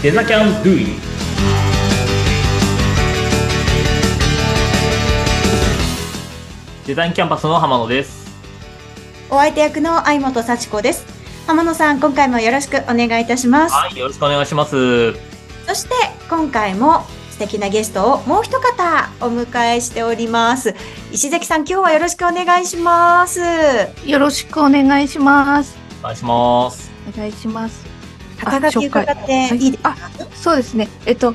デザキャンドゥイデザインキャンパスの浜野です。お相手役の相本幸子です。浜野さん、今回もよろしくお願いいたします。はい、よろしくお願いします。そして、今回も素敵なゲストをもう一方お迎えしております。石崎さん、今日はよろしくお願いします。よろしくお願いします。お願いします。お願いします。肩書き伺っていいですか、そうですね。えっと、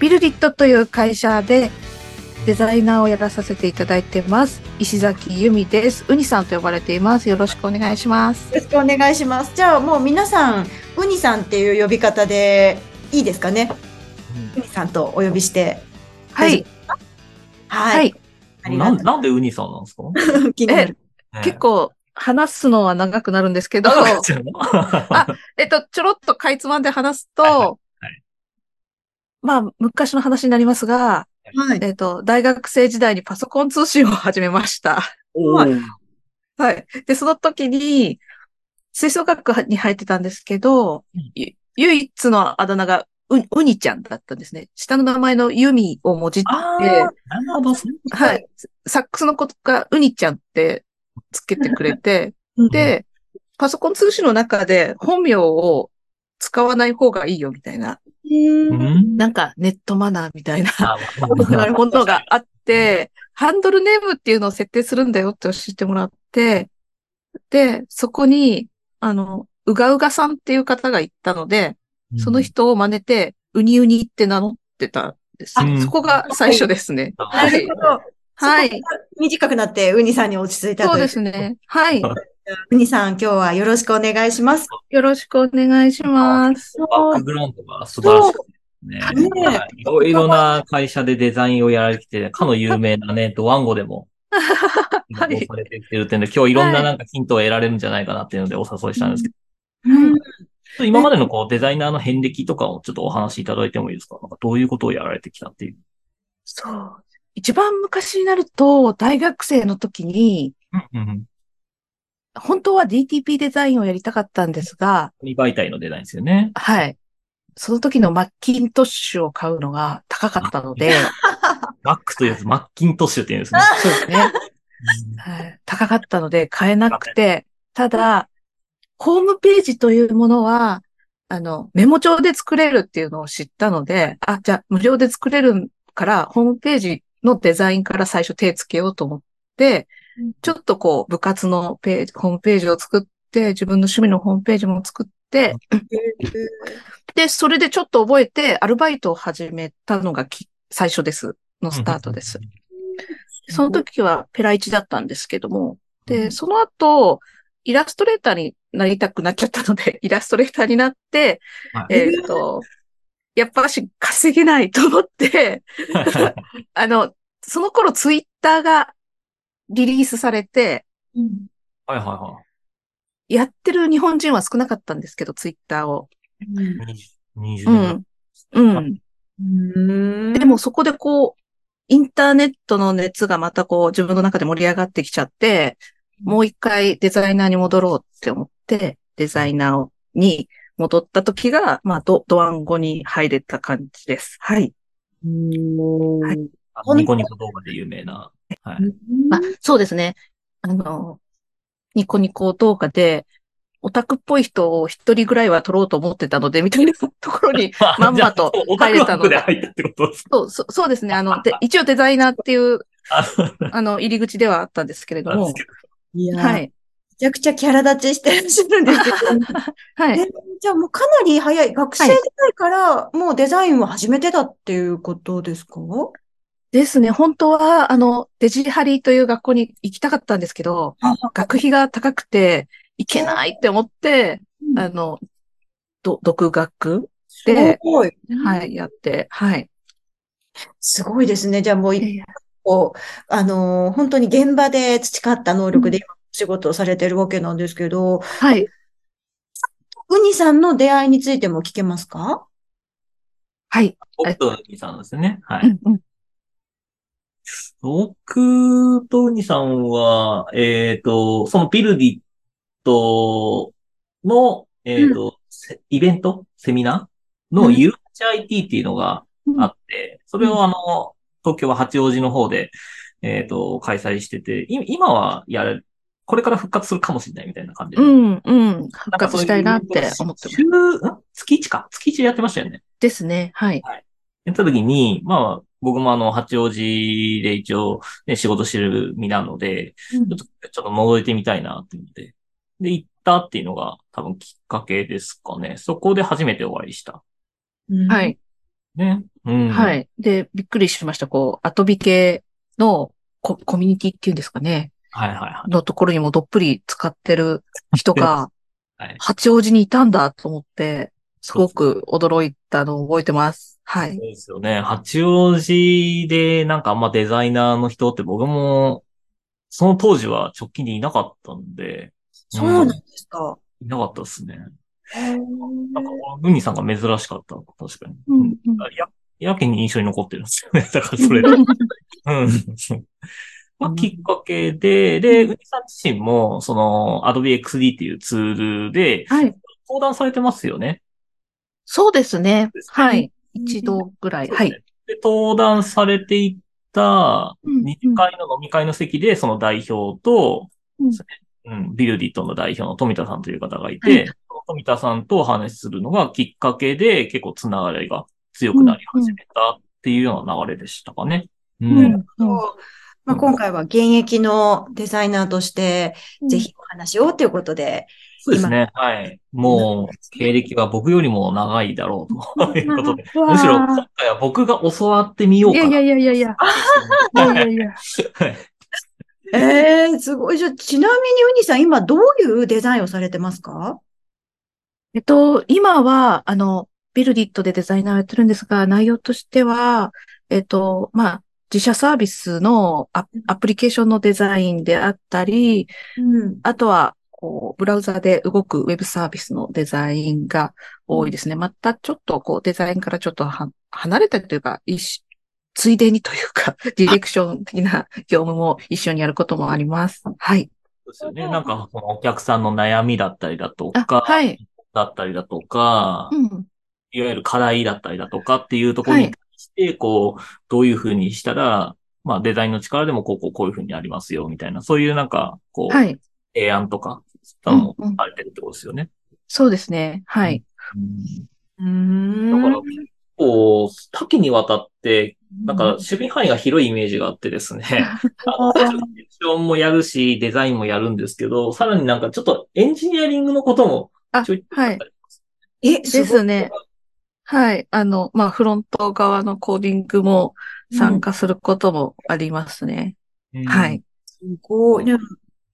ビルディットという会社でデザイナーをやらさせていただいてます。石崎由美です。ウニさんと呼ばれています。よろしくお願いします。よろしくお願いします。じゃあもう皆さん、ウニさんっていう呼び方でいいですかね？ウニさんとお呼びして。はい。は。はいい。ありがとなんなんでウニさんなんですか？う。気になる。結構話すのは長くなるんですけど、あえっと、ちょろっとかいつまんで話すと、はいはいまあ、昔の話になりますが、はい。えっと、大学生時代にパソコン通信を始めました。はい。で、その時に、吹奏楽に入ってたんですけど、うんゆ唯一のあだ名がう、うにちゃんだったんですね。下の名前のユミをもじって、はい。サックスのことがうにちゃんってつけてくれて、で、パソコン通信の中で本名を使わない方がいいよみたいな。なんかネットマナーみたいなあものがあって、ハンドルネームっていうのを設定するんだよって教えてもらって、で、そこに、あの、うがうがさんっていう方がいたので、その人を真似て、うにうにって名乗ってたんです。うんそこが最初ですね。あなるほど。はい短くなって、ウニさんに落ち着いたそうですね。はい。ウニさん、今日はよろしくお願いします。よろしくお願いします。バックグラウンドが素晴らしくてね。ねはいいろいろな会社でデザインをやられてきて、かの有名なね、ドワンゴでも、はいされてきてるっていうんで、今日いろんななんかヒントを得られるんじゃないかなっていうのでお誘いしたんですけど、うん今までのこうデザイナーの遍歴とかをちょっとお話しいただいてもいいですか？なんかどういうことをやられてきたっていう。そう。一番昔になると、大学生の時に、うんうん。本当は DTP デザインをやりたかったんですが、紙媒体のデザインですよね。はい。その時のマッキントッシュを買うのが高かったので、マックというやつ、マッキントッシュっていうんですね。そうですね。はい高かったので買えなくて、ただ、ホームページというものは、あの、メモ帳で作れるっていうのを知ったので、あ、じゃあ無料で作れるから、ホームページのデザインから最初手つけようと思って、ちょっとこう、部活のページ、ホームページを作って、自分の趣味のホームページも作って、で、それでちょっと覚えて、アルバイトを始めたのがき最初です。のスタートです。その時はペライチだったんですけども、で、その後、イラストレーターになりたくなっちゃったので、イラストレーターになって、はいえっ、と、やっぱし稼げないと思って、あの、その頃ツイッターがリリースされて、うんはいはいはやってる日本人は少なかったんですけど、ツイッターを。い。20 20う年ん。うん。うんでもそこでこう、インターネットの熱がまたこう自分の中で盛り上がってきちゃって、もう一回デザイナーに戻ろうって思って、デザイナーに戻った時が、まあ、ド、ドワンゴに入れた感じです。はい。はいあニコニコ動画で有名な。はい。あ、そうですね。あの、ニコニコ動画で、オタクっぽい人を一人ぐらいは撮ろうと思ってたので、みたいなところに、まんまとじゃあオタク入れたので枠で入ったってことですか？そう、そうそうですね。あの、で、一応デザイナーっていう、ああの、入り口ではあったんですけれども、いやはい。ちゃくちゃキャラ立ちしてらっしゃるんですけど、はい。えじゃあもうかなり早い、学生時代からもうデザインを始めてたっていうことですか？ですね。本当は、あの、デジハリという学校に行きたかったんですけど、学費が高くて、行けないって思って、うんあの、ど、独学すで。はい、やって、はい。すごいですね。じゃあもうあのー本当に現場で培った能力で今仕事をされてるわけなんですけど、はい。ウニさんの出会いについても聞けますか？はい。僕とウニさんですね。はい。うんうん。僕とウニさんは、えっ、と、そのビルディットの、えっ、と、せイベント？セミナのうん UHIT っていうのがあって、それをあの、東京は八王子の方で、えっ、と、開催してて、い今はやる、これから復活するかもしれないみたいな感じで。うん、うん。復活したいなって思ってます。週、ん月1か。月1やってましたよね。ですね。はい。やった時に、まあ、僕もあの、八王子で一応、ね、仕事してる身なので、ちょっと、ちょっと覗いてみたいなって思って。で、行ったっていうのが多分きっかけですかね。そこで初めてお会いした。は。い。ね。うん。。はいい。で、びっくりしました。こう、アトビ系のココミュニティっていうんですかね。はいはいはい。のところにもどっぷり使ってる人が はい、八王子にいたんだと思って、すごく驚いたのを覚えてます。はいそう。ですよね。八王子でなんかあんまデザイナーの人って僕も、その当時は直近でいなかったんで、そうなんですか。いなかったですね。なんか、ウニさんが珍しかった。確かに。うんうんや、やけに印象に残ってるんですよね。だからそれで。うん。まあ、きっかけで、で、ウニさん自身も、その、Adobe XD っていうツールで、はい。登壇されてますよね。そうですねです。ねはい。一度ぐらい。はい。で、登壇されていった、うん二次会の飲み会の席で、その代表と、うんうん、ビルディットの代表の富田さんという方がいはいて、その富田さんとお話しするのがきっかけで、結構つながりが強くなり始めたっていうような流れでしたかね。うん。うんうんまあ、今回は現役のデザイナーとして、ぜひお話をということで、そうですね。はい。もう、経歴は僕よりも長いだろうということで。むしろ、今回は僕が教わってみようかな。いやいやいやいやいや。いやいやええすごい。じゃあ、ちなみにウニさん、今どういうデザインをされてますか？えっと、今は、あの、ビルディットでデザイナーをやってるんですが、内容としては、えっと、まあ、自社サービスのアアプリケーションのデザインであったり、うん。あとは、こう、ブラウザで動くウェブサービスのデザインが多いですね。またちょっと、こう、デザインからちょっとは離れたというか、一緒ついでにというか、ディレクション的な業務も一緒にやることもあります。はい。そうですよね。なんか、お客さんの悩みだったりだとあ、か、はい。だったりだとか、うん。いわゆる課題だったりだとかっていうところに対して、こう、どういうふうにしたら、まあデザインの力でもこうこうこういうふうにありますよ、みたいな、そういうなんか、こう、はい。提案とか、そういうのもうんうんされてるってことですよね。そうですね。はい。うんうん。だから、こう、多岐にわたって、なんか、守備範囲が広いイメージがあってですね。あの、ディレクションもやるし、デザインもやるんですけど、さらになんかちょっとエンジニアリングのこともあちょい、はい。え、です。ね。はい。あの、まあ、フロント側のコーディングも参加することもありますね。はい。。すごい。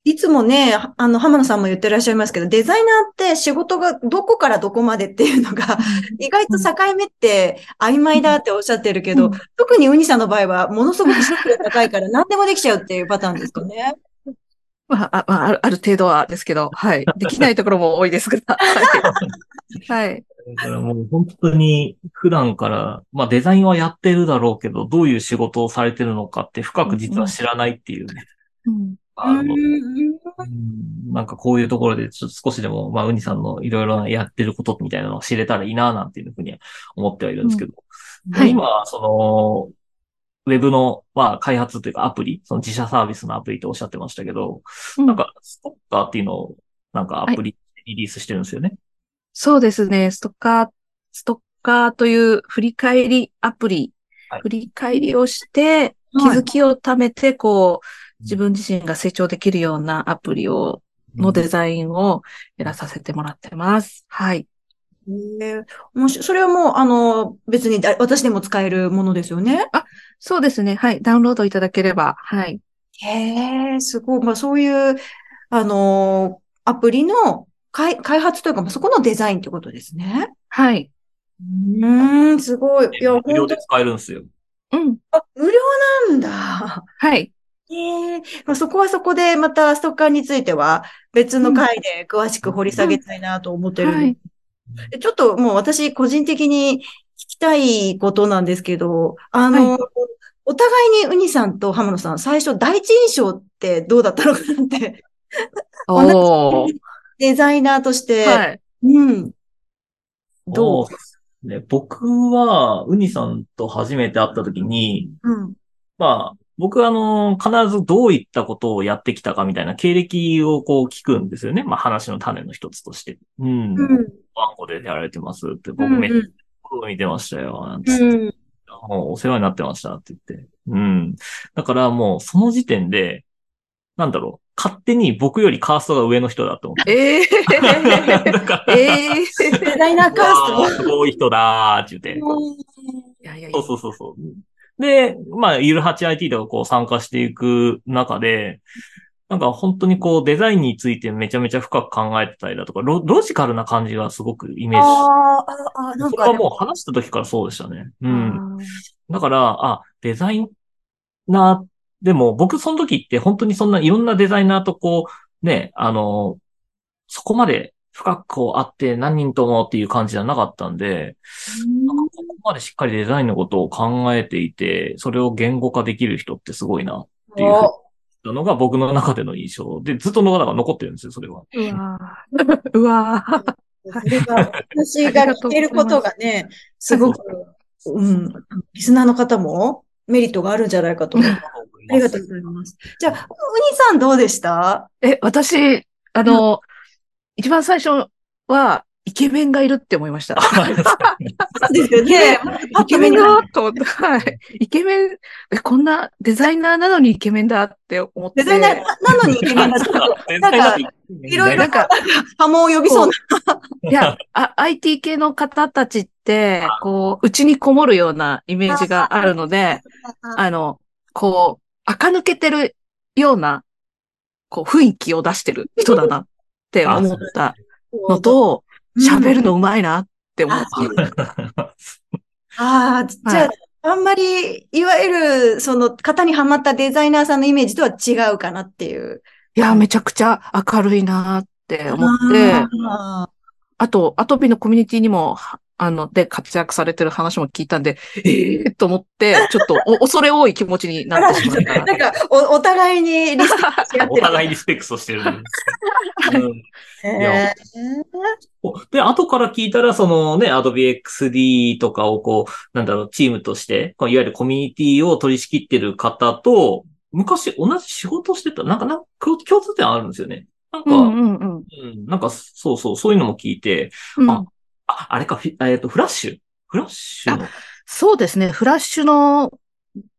いつもね、あの、浜野さんも言ってらっしゃいますけど、デザイナーって仕事がどこからどこまでっていうのが、意外と境目って曖昧だっておっしゃってるけど、うん特にウニさんの場合は、ものすごく質が高いから何でもできちゃうっていうパターンですかね。まあ、あまああるある程度はですけど、はい。できないところも多いですが、はい。はい。だからもう本当に普段から、まあデザインはやってるだろうけど、どういう仕事をされてるのかって深く実は知らないっていうね。うんあのうんなんかこういうところでちょっと少しでも、まあウニさんのいろいろなやってることみたいなのを知れたらいいななんていうふうには思ってはいるんですけど。ではい今、その、ウェブの、まあ、開発というかアプリ、その自社サービスのアプリとおっしゃってましたけど、うんなんか、ストッカーっていうのを、なんかアプリでリリースしてるんですよね。そうですね。ストッカー、ストッカーという振り返りアプリ、はい振り返りをして、気づきを貯めて、こう、自分自身が成長できるようなアプリを、のデザインをやらさせてもらってます。はい。へえもし、それはもう、あの、別にだ私でも使えるものですよね？そうですね。はい。ダウンロードいただければ。はい。へえ、すごい。まあ、そういう、あの、アプリの開開発というか、まあそこのデザインってことですね。はい。うーん、すごい。いや、無料で使えるんですよ。うん。あ、無料なんだ。はい。ええまあ、そこはそこで、またストッカーについては別の回で詳しく掘り下げたいなと思ってるんではい。でちょっともう私個人的に聞きたいことなんですけど、あの、はお互いにウニさんと浜野さん、最初第一印象ってどうだったのかなって、おー。デザイナーとして、はい。うん。どう？僕は、ウニさんと初めて会った時に、うん。まあ、僕はあの、必ずどういったことをやってきたかみたいな経歴をこう聞くんですよね。まあ話の種の一つとして。うん。うん。ワンコでやられてますって、僕うんめっちゃ見てましたよ。なんつってうん。もうお世話になってましたって言って。うん。だからもうその時点で、なんだろう、勝手に僕よりカーストが上の人だと思って。ええだから、ええデザイナーカースすごい人だーって言って。そうそうそうそう。で、まあ、ゆる 8IT とかこう参加していく中で、なんか本当にこうデザインについてめちゃめちゃ深く考えてたりだとか、ロロジカルな感じがすごくイメージしああ、ああ、なんかでそれはもう話した時からそうでしたね。うん。だから、あ、デザイナー、でも僕その時って本当にそんないろんなデザイナーとこう、ね、あの、そこまで深くこう会って何人ともっていう感じじゃなかったんで、なんかここまでしっかりデザインのことを考えていて、それを言語化できる人ってすごいなっていうのが僕の中での印象で、ずっとのが残ってるんですよ、それは。うわー。うわー。それが、私が聞けることがね、すごく、うん、リスナーの方もメリットがあるんじゃないかと思う。ありがとうございます。じゃあ、ウニさんどうでした？え、私、あの、一番最初は、イケメンがいるって思いました。そうですよね。イケメンだと思って、はい。イケメン、え、こんなデザイナーなのにイケメンだって思って。デザイナーなのにイケメンだった。デザイナーっていろいろなんか、波紋を呼びそうな。いや、あ IT 系の方たちって、こう、うちにこもるようなイメージがあるので、あの、こう、垢抜けてるような、こう、雰囲気を出してる人だなって 思ったのと、喋るのうまいなって思って。ああ、じゃあ、あんまり、いわゆる、その、型にはまったデザイナーさんのイメージとは違うかなっていう。いや、めちゃくちゃ明るいなって思って、ああと、アトピーのコミュニティにも、はあの、で活躍されてる話も聞いたんで、ええー、と思って、ちょっとお 恐れ多い気持ちにーなってしまったなんか、お、お互いにリスペクトし合ってる。お互いリスペクトしてる。うんへーで、後から聞いたら、そのね、Adobe XD とかをこう、なんだろう、チームとして、こういわゆるコミュニティを取り仕切ってる方と、昔同じ仕事してた、なんか、なんか共共通点あるんですよね。なんか、ううんんうんうん。なんか、そうそう、そういうのも聞いて、うんああ、あれか、えっと、フラッシュ？フラッシュの、そうですね。フラッシュの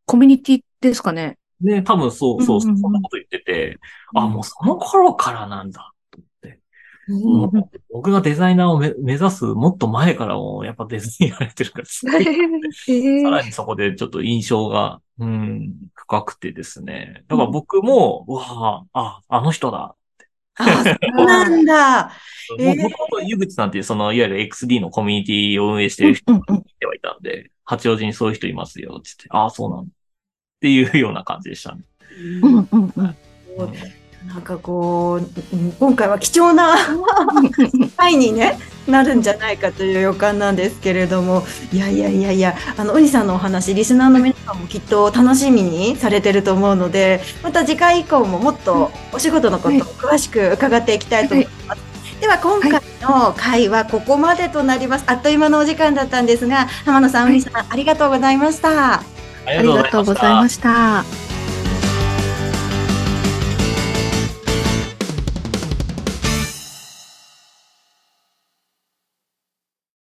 コミュニティですかね。ね、多分そう、そう、そうんなこと言ってて、あ、もうその頃からなんだ、と思って。うん僕がデザイナーをめ目指すもっと前からも、やっぱデザインやられてるから、すごい えさらにそこでちょっと印象が、うん、深くてですね。だから僕も、うわあ、あ、あの人だ。あ、そうなんだ。えーももともと湯口さんっていう、その、いわゆる XD のコミュニティを運営してる人うんうんがいてはいたんで、八王子にそういう人いますよ、つって、ああ、そうなんだ。っていうような感じでしたね。うんうんうん。なんかこう、うん今回は貴重な 回に、ね、なるんじゃないかという予感なんですけれども、いやいやいやいや、あの、ウニさんのお話、リスナーの皆さんもきっと楽しみにされてると思うので、また次回以降ももっとお仕事のことを詳しく伺っていきたいと思います。では今回の回はここまでとなります。あっという間のお時間だったんですが、浜野さん、ウニさん、ありがとうございました。あありがとうございました。